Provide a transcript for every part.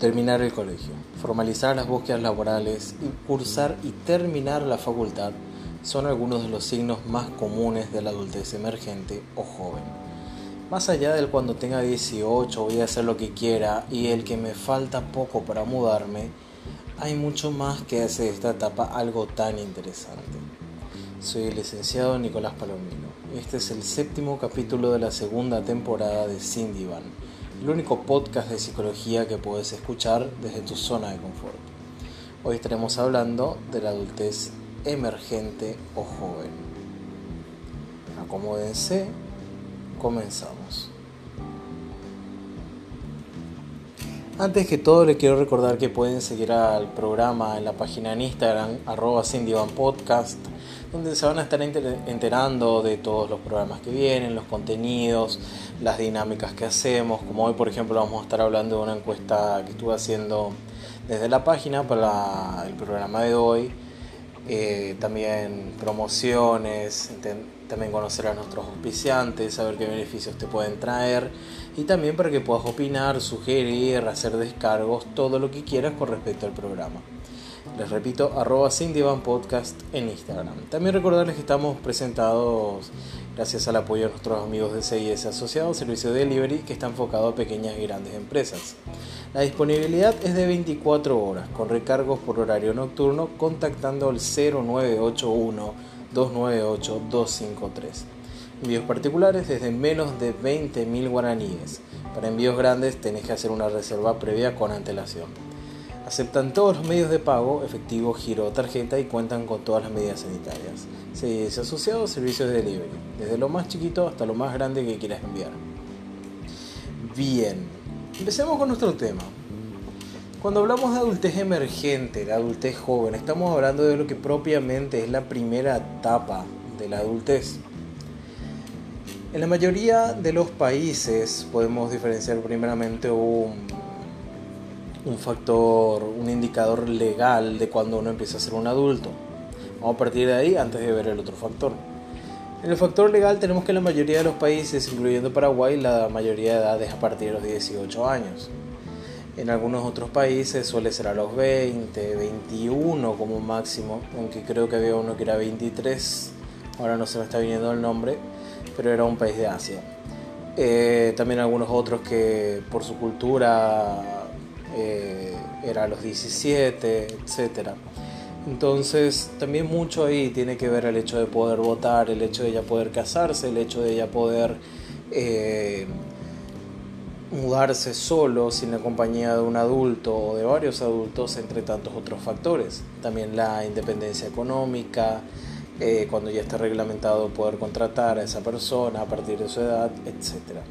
Terminar el colegio, formalizar las búsquedas laborales cursar y terminar la facultad son algunos de los signos más comunes de la adultez emergente o joven. Más allá del cuando tenga 18 voy a hacer lo que quiera y el que me falta poco para mudarme, hay mucho más que hace esta etapa algo tan interesante. Soy el licenciado Nicolás Palomino. Este es el séptimo capítulo de la segunda temporada de Cindy Van el único podcast de psicología que puedes escuchar desde tu zona de confort. Hoy estaremos hablando de la adultez emergente o joven. Acomódense, comenzamos. Antes que todo les quiero recordar que pueden seguir al programa en la página en Instagram arroba donde se van a estar enterando de todos los programas que vienen, los contenidos, las dinámicas que hacemos. Como hoy, por ejemplo, vamos a estar hablando de una encuesta que estuve haciendo desde la página para el programa de hoy. Eh, también promociones, también conocer a nuestros auspiciantes, saber qué beneficios te pueden traer y también para que puedas opinar, sugerir, hacer descargos, todo lo que quieras con respecto al programa. Les repito, arroba Podcast en Instagram. También recordarles que estamos presentados gracias al apoyo de nuestros amigos de CIS Asociados, servicio de delivery que está enfocado a pequeñas y grandes empresas. La disponibilidad es de 24 horas, con recargos por horario nocturno, contactando al 0981 298 253. Envíos particulares desde menos de 20.000 guaraníes. Para envíos grandes tenés que hacer una reserva previa con antelación. Aceptan todos los medios de pago, efectivo, giro tarjeta y cuentan con todas las medidas sanitarias. Se asociado servicios de delivery, desde lo más chiquito hasta lo más grande que quieras enviar. Bien, empecemos con nuestro tema. Cuando hablamos de adultez emergente, de adultez joven, estamos hablando de lo que propiamente es la primera etapa de la adultez. En la mayoría de los países podemos diferenciar primeramente un un factor, un indicador legal de cuando uno empieza a ser un adulto. Vamos a partir de ahí antes de ver el otro factor. En el factor legal tenemos que la mayoría de los países, incluyendo Paraguay, la mayoría de edad es a partir de los 18 años. En algunos otros países suele ser a los 20, 21 como máximo, aunque creo que había uno que era 23, ahora no se me está viniendo el nombre, pero era un país de Asia. Eh, también algunos otros que por su cultura eh, era a los 17, etc. Entonces también mucho ahí tiene que ver el hecho de poder votar, el hecho de ella poder casarse, el hecho de ella poder eh, mudarse solo sin la compañía de un adulto o de varios adultos, entre tantos otros factores. También la independencia económica, eh, cuando ya está reglamentado poder contratar a esa persona a partir de su edad, etcétera.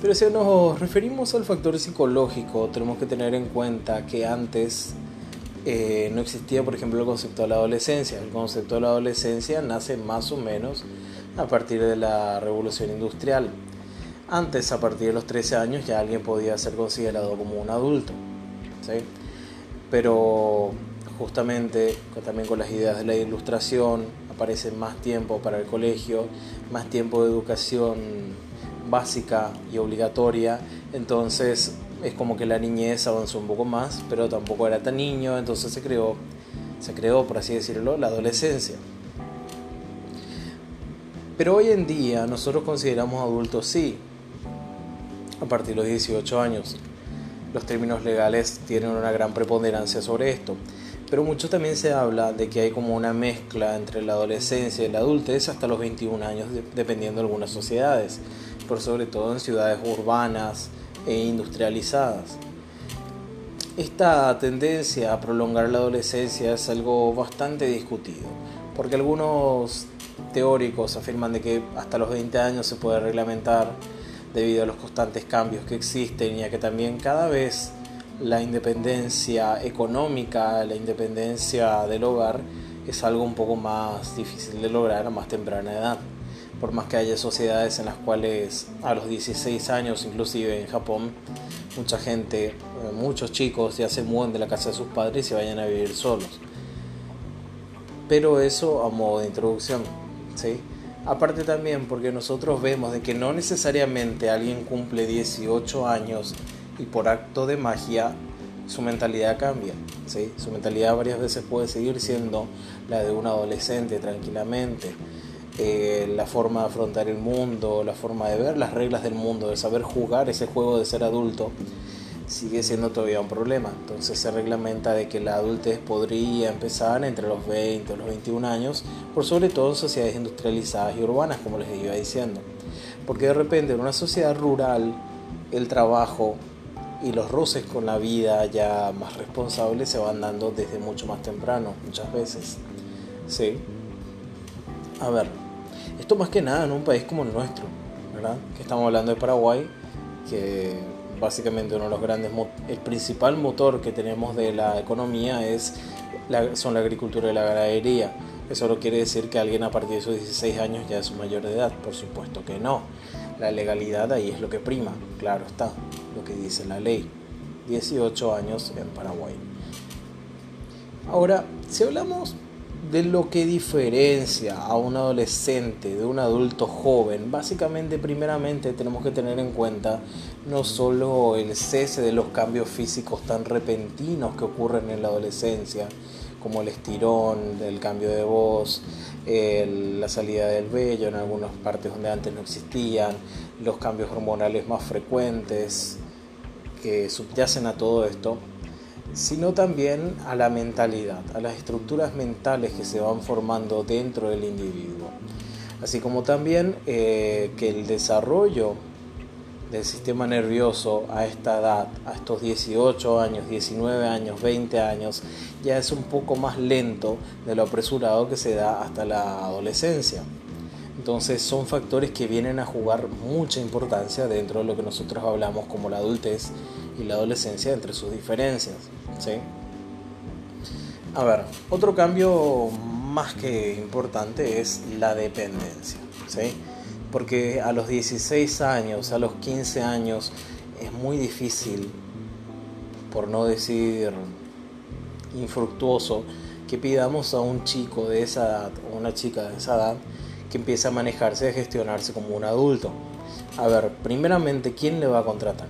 Pero si nos referimos al factor psicológico, tenemos que tener en cuenta que antes eh, no existía, por ejemplo, el concepto de la adolescencia. El concepto de la adolescencia nace más o menos a partir de la revolución industrial. Antes, a partir de los 13 años, ya alguien podía ser considerado como un adulto. Pero justamente también con las ideas de la ilustración aparece más tiempo para el colegio, más tiempo de educación básica y obligatoria, entonces es como que la niñez avanzó un poco más, pero tampoco era tan niño, entonces se creó, se creó, por así decirlo, la adolescencia. Pero hoy en día nosotros consideramos adultos sí, a partir de los 18 años. Los términos legales tienen una gran preponderancia sobre esto, pero mucho también se habla de que hay como una mezcla entre la adolescencia y la adultez hasta los 21 años, dependiendo de algunas sociedades por sobre todo en ciudades urbanas e industrializadas. Esta tendencia a prolongar la adolescencia es algo bastante discutido, porque algunos teóricos afirman de que hasta los 20 años se puede reglamentar debido a los constantes cambios que existen y a que también cada vez la independencia económica, la independencia del hogar es algo un poco más difícil de lograr a más temprana edad por más que haya sociedades en las cuales a los 16 años, inclusive en Japón, mucha gente, eh, muchos chicos ya se mueven de la casa de sus padres y se vayan a vivir solos. Pero eso a modo de introducción, ¿sí? Aparte también porque nosotros vemos de que no necesariamente alguien cumple 18 años y por acto de magia su mentalidad cambia. ¿sí? Su mentalidad varias veces puede seguir siendo la de un adolescente tranquilamente. Eh, la forma de afrontar el mundo, la forma de ver las reglas del mundo, de saber jugar ese juego de ser adulto, sigue siendo todavía un problema. Entonces se reglamenta de que la adultez podría empezar entre los 20 o los 21 años, por sobre todo en sociedades industrializadas y urbanas, como les iba diciendo. Porque de repente en una sociedad rural el trabajo y los roces con la vida ya más responsables se van dando desde mucho más temprano, muchas veces. Sí. A ver, esto más que nada en un país como el nuestro, ¿verdad? Que estamos hablando de Paraguay, que básicamente uno de los grandes, el principal motor que tenemos de la economía es la, son la agricultura y la ganadería. Eso no quiere decir que alguien a partir de sus 16 años ya es mayor de edad, por supuesto que no. La legalidad ahí es lo que prima, claro está, lo que dice la ley. 18 años en Paraguay. Ahora, si hablamos de lo que diferencia a un adolescente de un adulto joven, básicamente primeramente tenemos que tener en cuenta no solo el cese de los cambios físicos tan repentinos que ocurren en la adolescencia, como el estirón, el cambio de voz, la salida del vello en algunas partes donde antes no existían, los cambios hormonales más frecuentes que subyacen a todo esto, sino también a la mentalidad, a las estructuras mentales que se van formando dentro del individuo. Así como también eh, que el desarrollo del sistema nervioso a esta edad, a estos 18 años, 19 años, 20 años, ya es un poco más lento de lo apresurado que se da hasta la adolescencia. Entonces son factores que vienen a jugar mucha importancia dentro de lo que nosotros hablamos como la adultez y la adolescencia entre sus diferencias. ¿Sí? A ver, otro cambio más que importante es la dependencia. ¿sí? porque a los 16 años, a los 15 años, es muy difícil, por no decir infructuoso, que pidamos a un chico de esa edad o una chica de esa edad que empiece a manejarse a gestionarse como un adulto. A ver, primeramente, ¿quién le va a contratar?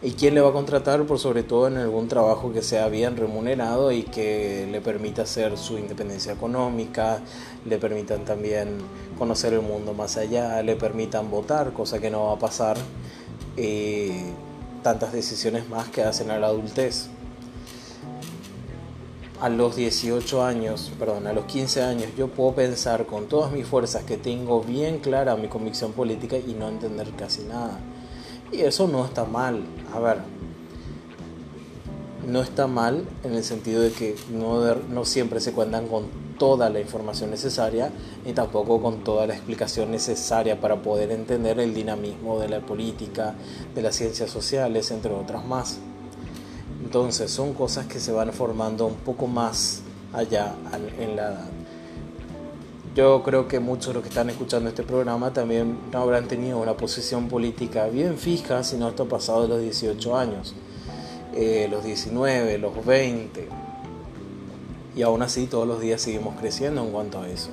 ¿Y quién le va a contratar? Por sobre todo en algún trabajo que sea bien remunerado y que le permita hacer su independencia económica, le permitan también conocer el mundo más allá, le permitan votar, cosa que no va a pasar, y tantas decisiones más que hacen a la adultez. A los 18 años, perdón, a los 15 años, yo puedo pensar con todas mis fuerzas que tengo bien clara mi convicción política y no entender casi nada. Y eso no está mal. A ver, no está mal en el sentido de que no, no siempre se cuentan con toda la información necesaria y tampoco con toda la explicación necesaria para poder entender el dinamismo de la política, de las ciencias sociales, entre otras más. Entonces son cosas que se van formando un poco más allá en la. Yo creo que muchos de los que están escuchando este programa también no habrán tenido una posición política bien fija, sino esto pasado de los 18 años, eh, los 19, los 20. Y aún así todos los días seguimos creciendo en cuanto a eso.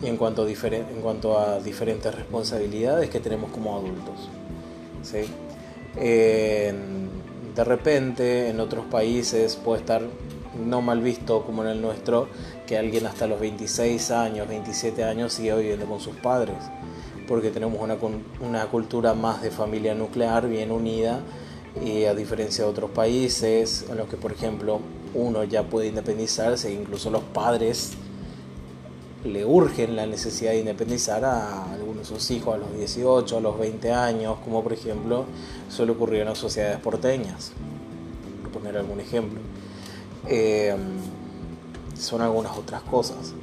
Y en cuanto a, en cuanto a diferentes responsabilidades que tenemos como adultos. ¿sí? de repente en otros países puede estar no mal visto como en el nuestro que alguien hasta los 26 años, 27 años siga viviendo con sus padres, porque tenemos una, una cultura más de familia nuclear bien unida y a diferencia de otros países en los que por ejemplo uno ya puede independizarse, incluso los padres le urgen la necesidad de independizar a algunos de sus hijos a los 18, a los 20 años, como por ejemplo suele ocurrir en las sociedades porteñas, por poner algún ejemplo. Eh, son algunas otras cosas.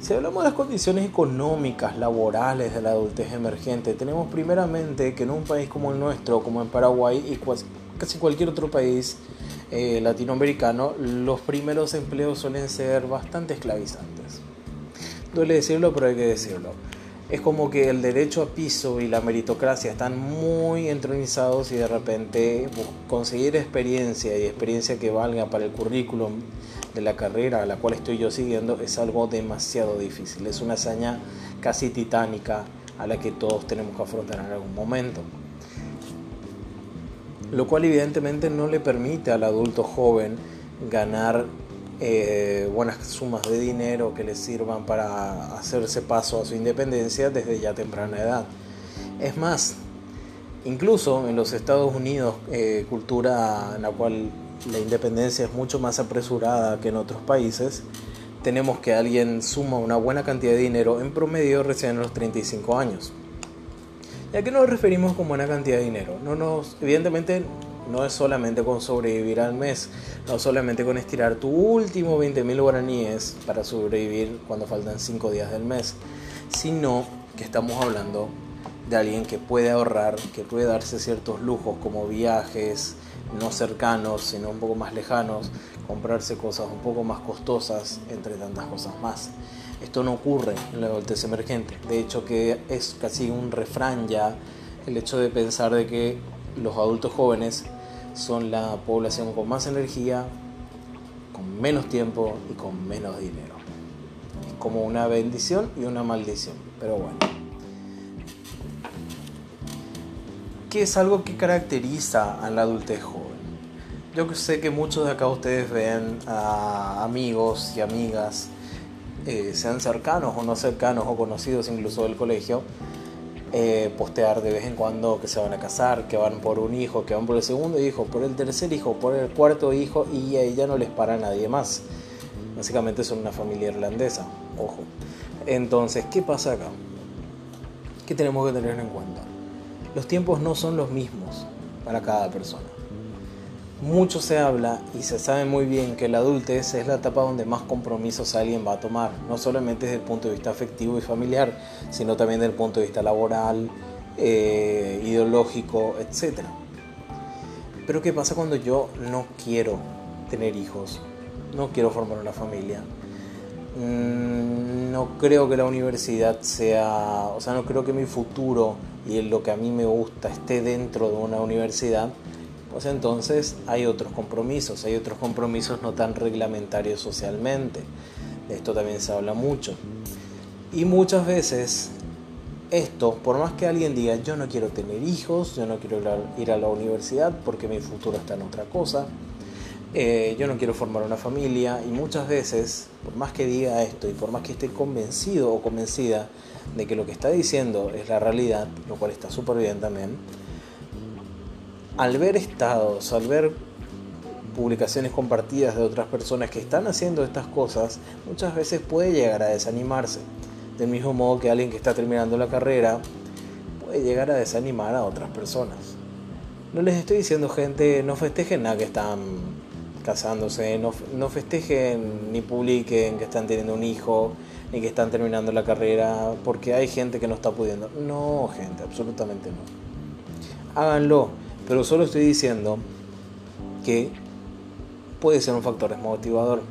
Si hablamos de las condiciones económicas, laborales de la adultez emergente, tenemos primeramente que en un país como el nuestro, como en Paraguay y casi cualquier otro país eh, latinoamericano, los primeros empleos suelen ser bastante esclavizantes. Duele decirlo, pero hay que decirlo. Es como que el derecho a piso y la meritocracia están muy entronizados y de repente conseguir experiencia y experiencia que valga para el currículum de la carrera a la cual estoy yo siguiendo es algo demasiado difícil. Es una hazaña casi titánica a la que todos tenemos que afrontar en algún momento. lo cual evidentemente no le permite al adulto joven ganar eh, buenas sumas de dinero que le sirvan para hacerse paso a su independencia desde ya temprana edad. Es más, incluso en los Estados Unidos, eh, cultura en la cual la independencia es mucho más apresurada que en otros países, tenemos que alguien suma una buena cantidad de dinero en promedio recién a los 35 años. ¿Y a qué nos referimos con buena cantidad de dinero? No nos, evidentemente no es solamente con sobrevivir al mes, no solamente con estirar tu último 20.000 guaraníes para sobrevivir cuando faltan 5 días del mes, sino que estamos hablando de alguien que puede ahorrar, que puede darse ciertos lujos como viajes, no cercanos, sino un poco más lejanos, comprarse cosas un poco más costosas, entre tantas cosas más. Esto no ocurre en la adultez emergente. De hecho, que es casi un refrán ya el hecho de pensar de que los adultos jóvenes son la población con más energía, con menos tiempo y con menos dinero. Es como una bendición y una maldición, pero bueno. ¿Qué es algo que caracteriza a la adultez joven? Yo sé que muchos de acá ustedes ven a amigos y amigas, eh, sean cercanos o no cercanos o conocidos incluso del colegio, eh, postear de vez en cuando que se van a casar, que van por un hijo, que van por el segundo hijo, por el tercer hijo, por el cuarto hijo y ahí ya no les para nadie más. Básicamente son una familia irlandesa, ojo. Entonces, ¿qué pasa acá? ¿Qué tenemos que tener en cuenta? Los tiempos no son los mismos para cada persona mucho se habla y se sabe muy bien que la adultez es la etapa donde más compromisos alguien va a tomar, no solamente desde el punto de vista afectivo y familiar, sino también desde el punto de vista laboral, eh, ideológico, etc. Pero ¿qué pasa cuando yo no quiero tener hijos? No quiero formar una familia. Mm, no creo que la universidad sea, o sea, no creo que mi futuro y lo que a mí me gusta esté dentro de una universidad pues entonces hay otros compromisos, hay otros compromisos no tan reglamentarios socialmente. De esto también se habla mucho. Y muchas veces esto, por más que alguien diga yo no quiero tener hijos, yo no quiero ir a la universidad porque mi futuro está en otra cosa, eh, yo no quiero formar una familia y muchas veces, por más que diga esto y por más que esté convencido o convencida de que lo que está diciendo es la realidad, lo cual está súper bien también, al ver estados, al ver publicaciones compartidas de otras personas que están haciendo estas cosas, muchas veces puede llegar a desanimarse. Del mismo modo que alguien que está terminando la carrera puede llegar a desanimar a otras personas. No les estoy diciendo gente, no festejen nada que están casándose, no, no festejen ni publiquen que están teniendo un hijo, ni que están terminando la carrera, porque hay gente que no está pudiendo. No, gente, absolutamente no. Háganlo pero solo estoy diciendo que puede ser un factor desmotivador,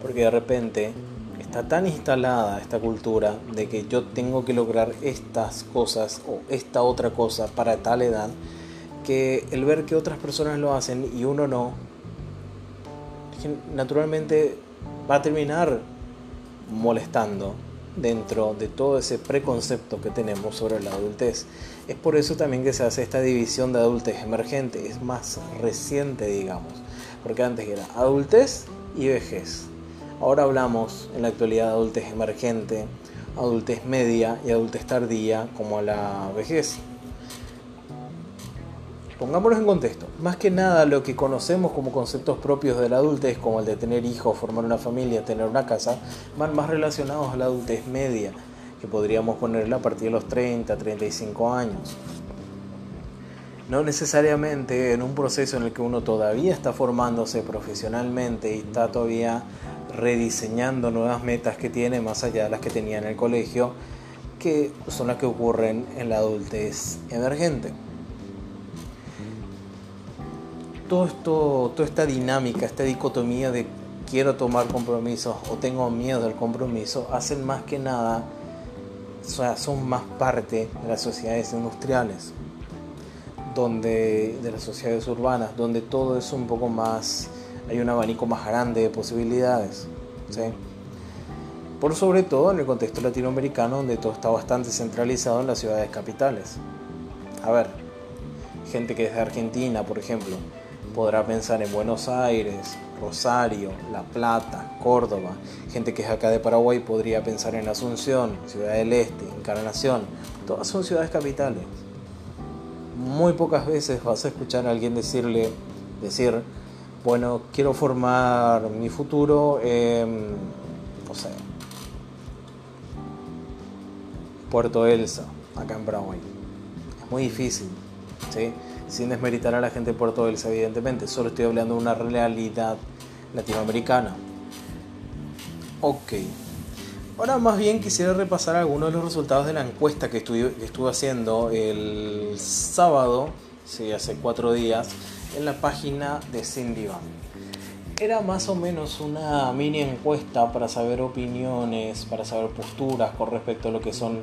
porque de repente está tan instalada esta cultura de que yo tengo que lograr estas cosas o esta otra cosa para tal edad, que el ver que otras personas lo hacen y uno no, naturalmente va a terminar molestando dentro de todo ese preconcepto que tenemos sobre la adultez. Es por eso también que se hace esta división de adultez emergente, es más reciente, digamos, porque antes era adultez y vejez. Ahora hablamos en la actualidad de adultez emergente, adultez media y adultez tardía como la vejez. Pongámonos en contexto. Más que nada lo que conocemos como conceptos propios de la adultez, como el de tener hijos, formar una familia, tener una casa, van más relacionados a la adultez media, que podríamos ponerla a partir de los 30, 35 años. No necesariamente en un proceso en el que uno todavía está formándose profesionalmente y está todavía rediseñando nuevas metas que tiene más allá de las que tenía en el colegio, que son las que ocurren en la adultez emergente todo esto, toda esta dinámica, esta dicotomía de quiero tomar compromisos o tengo miedo del compromiso, hacen más que nada, o sea, son más parte de las sociedades industriales, donde, de las sociedades urbanas, donde todo es un poco más, hay un abanico más grande de posibilidades. ¿sí? Por sobre todo en el contexto latinoamericano, donde todo está bastante centralizado en las ciudades capitales. A ver, gente que es de Argentina, por ejemplo, podrá pensar en Buenos Aires, Rosario, La Plata, Córdoba. Gente que es acá de Paraguay podría pensar en Asunción, Ciudad del Este, Encarnación. Todas son ciudades capitales. Muy pocas veces vas a escuchar a alguien decirle, decir, bueno, quiero formar mi futuro en, no sé, Puerto Elsa, acá en Paraguay. Es muy difícil, ¿sí? Sin desmeritar a la gente de Puerto Elsa, evidentemente, solo estoy hablando de una realidad latinoamericana. Ok. Ahora más bien quisiera repasar algunos de los resultados de la encuesta que estuve, estuve haciendo el sábado, sí, hace cuatro días, en la página de Cindy Era más o menos una mini encuesta para saber opiniones, para saber posturas con respecto a lo que son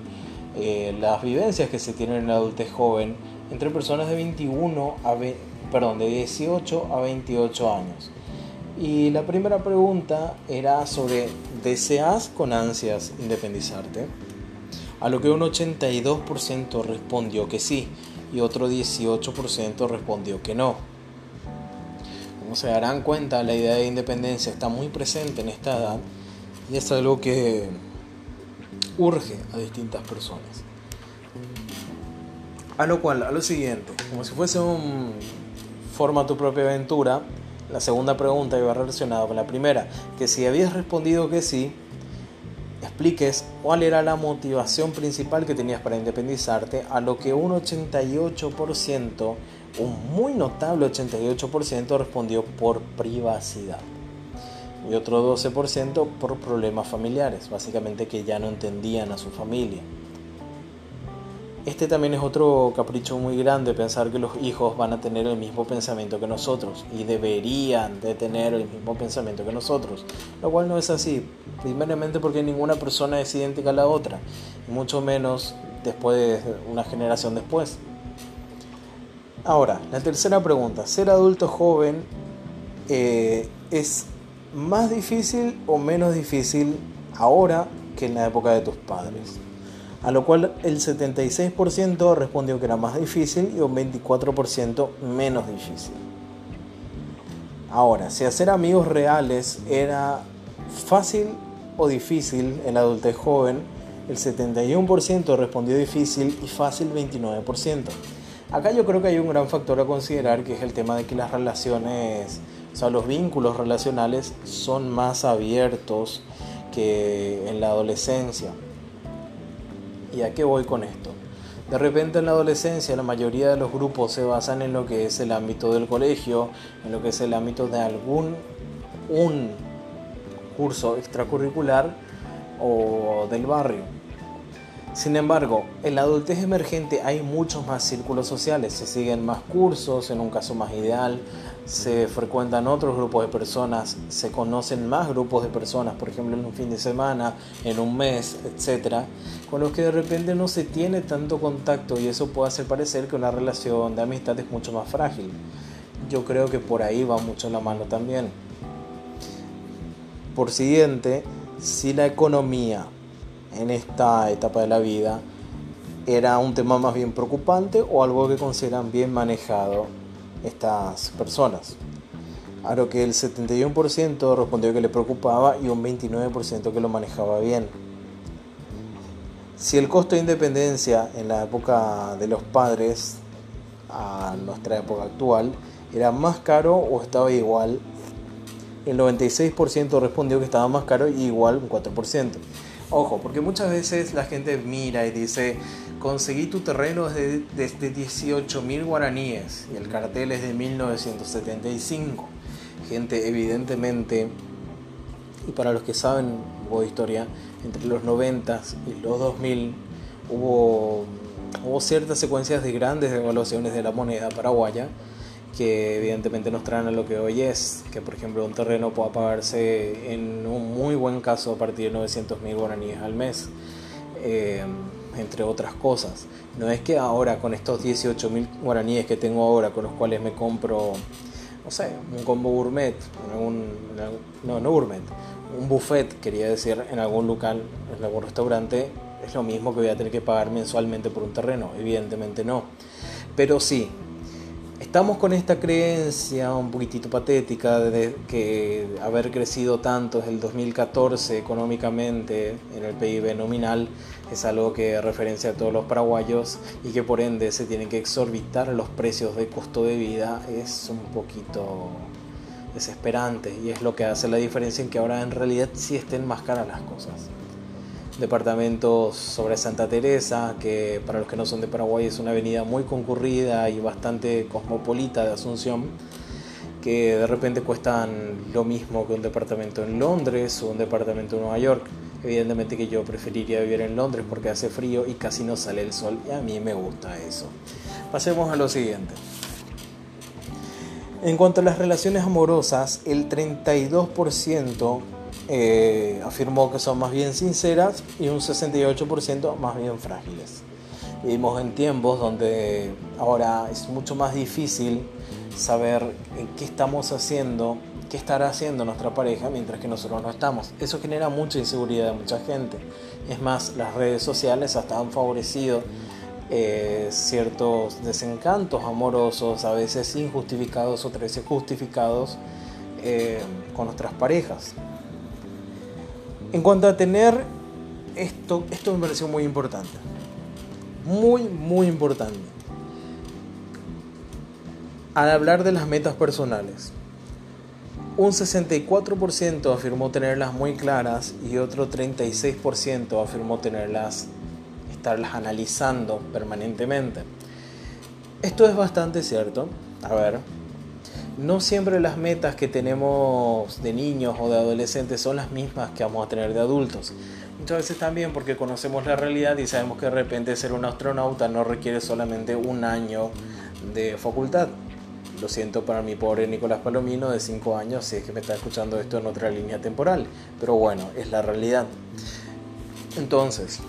eh, las vivencias que se tienen en la adultez joven entre personas de 21 a de 18 a 28 años. Y la primera pregunta era sobre ¿deseas con ansias independizarte? A lo que un 82% respondió que sí y otro 18% respondió que no. Como se darán cuenta, la idea de independencia está muy presente en esta edad y es algo que urge a distintas personas. A lo cual, a lo siguiente, como si fuese un forma tu propia aventura, la segunda pregunta iba relacionada con la primera, que si habías respondido que sí, expliques cuál era la motivación principal que tenías para independizarte, a lo que un 88%, un muy notable 88% respondió por privacidad y otro 12% por problemas familiares, básicamente que ya no entendían a su familia. Este también es otro capricho muy grande, pensar que los hijos van a tener el mismo pensamiento que nosotros y deberían de tener el mismo pensamiento que nosotros, lo cual no es así, primeramente porque ninguna persona es idéntica a la otra, mucho menos después de una generación después. Ahora, la tercera pregunta, ¿ser adulto joven eh, es más difícil o menos difícil ahora que en la época de tus padres? A lo cual el 76% respondió que era más difícil y un 24% menos difícil. Ahora, si hacer amigos reales era fácil o difícil en la adultez joven, el 71% respondió difícil y fácil 29%. Acá yo creo que hay un gran factor a considerar que es el tema de que las relaciones, o sea, los vínculos relacionales son más abiertos que en la adolescencia. ¿Y a qué voy con esto? De repente en la adolescencia la mayoría de los grupos se basan en lo que es el ámbito del colegio, en lo que es el ámbito de algún un curso extracurricular o del barrio. Sin embargo, en la adultez emergente hay muchos más círculos sociales, se siguen más cursos, en un caso más ideal, se frecuentan otros grupos de personas, se conocen más grupos de personas, por ejemplo en un fin de semana, en un mes, etc., con los que de repente no se tiene tanto contacto y eso puede hacer parecer que una relación de amistad es mucho más frágil. Yo creo que por ahí va mucho la mano también. Por siguiente, si la economía en esta etapa de la vida era un tema más bien preocupante o algo que consideran bien manejado estas personas. A lo que el 71% respondió que le preocupaba y un 29% que lo manejaba bien. Si el costo de independencia en la época de los padres a nuestra época actual era más caro o estaba igual, el 96% respondió que estaba más caro y igual un 4%. Ojo, porque muchas veces la gente mira y dice, conseguí tu terreno desde, desde 18 mil guaraníes y el cartel es de 1975. Gente, evidentemente, y para los que saben hubo historia, entre los 90 y los 2000 hubo, hubo ciertas secuencias de grandes devaluaciones de la moneda paraguaya que evidentemente nos traen a lo que hoy es, que por ejemplo un terreno pueda pagarse en un muy buen caso a partir de 900 mil guaraníes al mes, eh, entre otras cosas. No es que ahora con estos 18 mil guaraníes que tengo ahora, con los cuales me compro, no sé, un combo gourmet, no, no gourmet, un buffet, quería decir, en algún local, en algún restaurante, es lo mismo que voy a tener que pagar mensualmente por un terreno, evidentemente no. Pero sí, Estamos con esta creencia un poquitito patética de que haber crecido tanto desde el 2014 económicamente en el PIB nominal es algo que referencia a todos los paraguayos y que por ende se tienen que exorbitar los precios de costo de vida es un poquito desesperante y es lo que hace la diferencia en que ahora en realidad sí estén más caras las cosas. Departamentos sobre Santa Teresa, que para los que no son de Paraguay es una avenida muy concurrida y bastante cosmopolita de Asunción, que de repente cuestan lo mismo que un departamento en Londres o un departamento en Nueva York. Evidentemente que yo preferiría vivir en Londres porque hace frío y casi no sale el sol y a mí me gusta eso. Pasemos a lo siguiente. En cuanto a las relaciones amorosas, el 32% eh, afirmó que son más bien sinceras y un 68% más bien frágiles. Vivimos en tiempos donde ahora es mucho más difícil saber qué estamos haciendo, qué estará haciendo nuestra pareja mientras que nosotros no estamos. Eso genera mucha inseguridad de mucha gente. Es más, las redes sociales hasta han favorecido eh, ciertos desencantos amorosos, a veces injustificados, otras veces justificados eh, con nuestras parejas. En cuanto a tener esto, esto me pareció muy importante. Muy, muy importante. Al hablar de las metas personales, un 64% afirmó tenerlas muy claras y otro 36% afirmó tenerlas estarlas analizando permanentemente. Esto es bastante cierto. A ver, no siempre las metas que tenemos de niños o de adolescentes son las mismas que vamos a tener de adultos. Muchas veces también porque conocemos la realidad y sabemos que de repente ser un astronauta no requiere solamente un año de facultad. Lo siento para mi pobre Nicolás Palomino de 5 años si es que me está escuchando esto en otra línea temporal. Pero bueno, es la realidad. Entonces,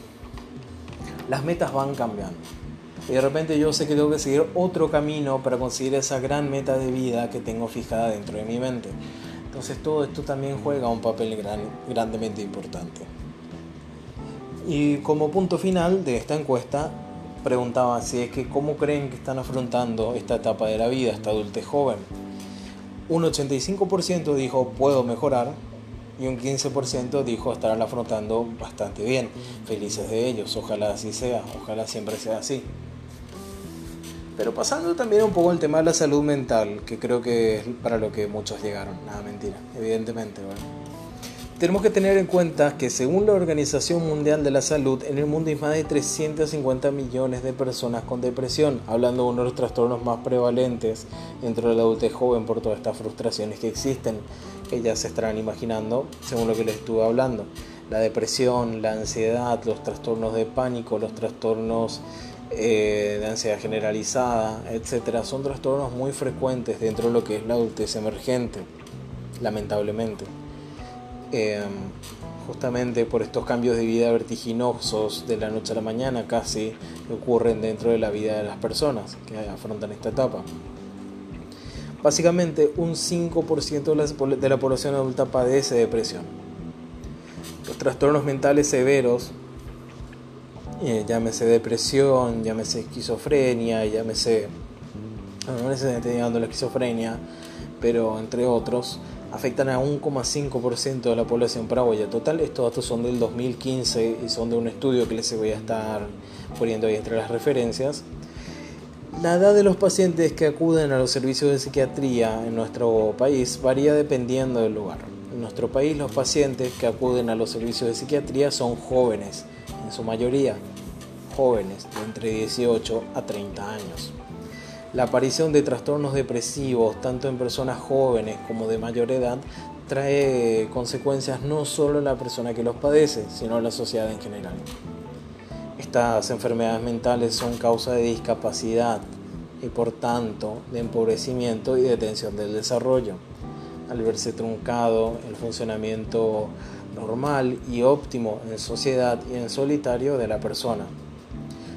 las metas van cambiando. Y de repente yo sé que tengo que seguir otro camino para conseguir esa gran meta de vida que tengo fijada dentro de mi mente. Entonces todo esto también juega un papel gran, grandemente importante. Y como punto final de esta encuesta, preguntaba si es que cómo creen que están afrontando esta etapa de la vida, esta adultez joven. Un 85% dijo puedo mejorar, y un 15% dijo estarán afrontando bastante bien. Felices de ellos, ojalá así sea, ojalá siempre sea así. Pero pasando también un poco al tema de la salud mental, que creo que es para lo que muchos llegaron, nada mentira, evidentemente. Tenemos que tener en cuenta que según la Organización Mundial de la Salud, en el mundo hay más de 350 millones de personas con depresión, hablando de uno de los trastornos más prevalentes dentro de la adultez joven por todas estas frustraciones que existen que ya se estarán imaginando según lo que les estuve hablando. La depresión, la ansiedad, los trastornos de pánico, los trastornos eh, de ansiedad generalizada, etcétera, son trastornos muy frecuentes dentro de lo que es la adultez emergente, lamentablemente. Em, justamente por estos cambios de vida vertiginosos de la noche a la mañana casi ocurren dentro de la vida de las personas que afrontan esta etapa. Básicamente un 5% de la, población adulta padece depresión. Los trastornos mentales severos, eh, llámese depresión, llámese esquizofrenia, llámese, no necesariamente llegando la esquizofrenia, pero entre otros, afectan a 1,5% de la población paraguaya total. Estos datos son del 2015 y son de un estudio que les voy a estar poniendo ahí entre las referencias. La edad de los pacientes que acuden a los servicios de psiquiatría en nuestro país varía dependiendo del lugar. En nuestro país los pacientes que acuden a los servicios de psiquiatría son jóvenes, en su mayoría jóvenes de entre 18 a 30 años. La aparición de trastornos depresivos, tanto en personas jóvenes como de mayor edad, trae consecuencias no solo en la persona que los padece, sino en la sociedad en general. Estas enfermedades mentales son causa de discapacidad y por tanto de empobrecimiento y detención del desarrollo. Al verse truncado el funcionamiento normal y óptimo en sociedad y en solitario de la persona.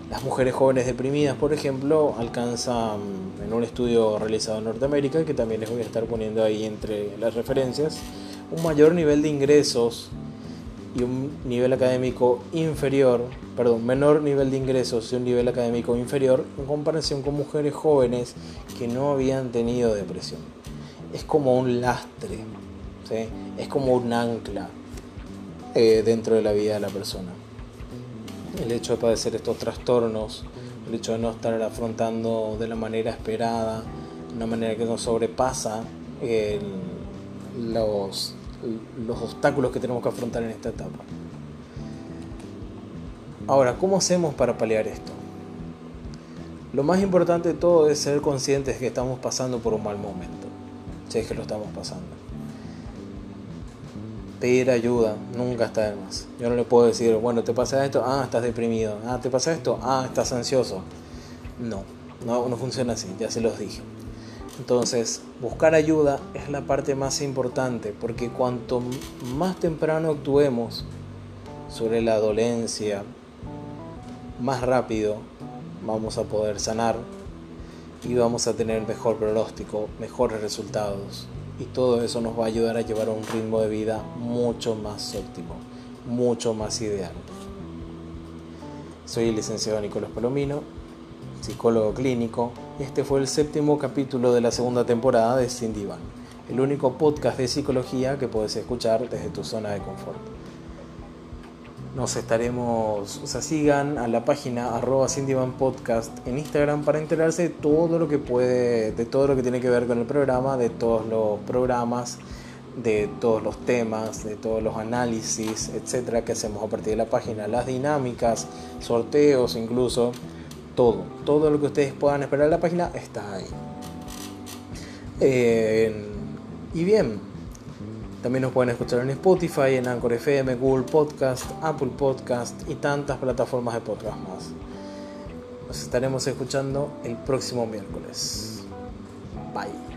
Las mujeres jóvenes deprimidas, por ejemplo, alcanzan en un estudio realizado en Norteamérica, que también les voy a estar poniendo ahí entre las referencias, un mayor nivel de ingresos y un nivel académico inferior, perdón, menor nivel de ingresos y un nivel académico inferior en comparación con mujeres jóvenes que no habían tenido depresión. Es como un lastre, es como un ancla eh, dentro de la vida de la persona. El hecho de padecer estos trastornos, el hecho de no estar afrontando de la manera esperada, de una manera que nos sobrepasa los, los obstáculos que tenemos que afrontar en esta etapa. Ahora, ¿cómo hacemos para paliar esto? Lo más importante de todo es ser conscientes de que estamos pasando por un mal momento, si es que lo estamos pasando. Pedir ayuda nunca está de más. Yo no le puedo decir, bueno, te pasa esto, ah, estás deprimido, ah, te pasa esto, ah, estás ansioso. No, no, no funciona así, ya se los dije. Entonces, buscar ayuda es la parte más importante porque cuanto más temprano actuemos sobre la dolencia, más rápido vamos a poder sanar y vamos a tener mejor pronóstico, mejores resultados. Y todo eso nos va a ayudar a llevar a un ritmo de vida mucho más óptimo, mucho más ideal. Soy el licenciado Nicolás Palomino, psicólogo clínico, y este fue el séptimo capítulo de la segunda temporada de Sin Diván, el único podcast de psicología que puedes escuchar desde tu zona de confort. Nos estaremos, o sea, sigan a la página arroba Podcast en Instagram para enterarse de todo lo que puede, de todo lo que tiene que ver con el programa, de todos los programas, de todos los temas, de todos los análisis, etcétera, que hacemos a partir de la página, las dinámicas, sorteos incluso todo, todo lo que ustedes puedan esperar en la página está ahí. Eh, y bien, también nos pueden escuchar en Spotify, en Anchor FM, Google Podcast, Apple Podcast y tantas plataformas de podcast más. Nos estaremos escuchando el próximo miércoles. Bye.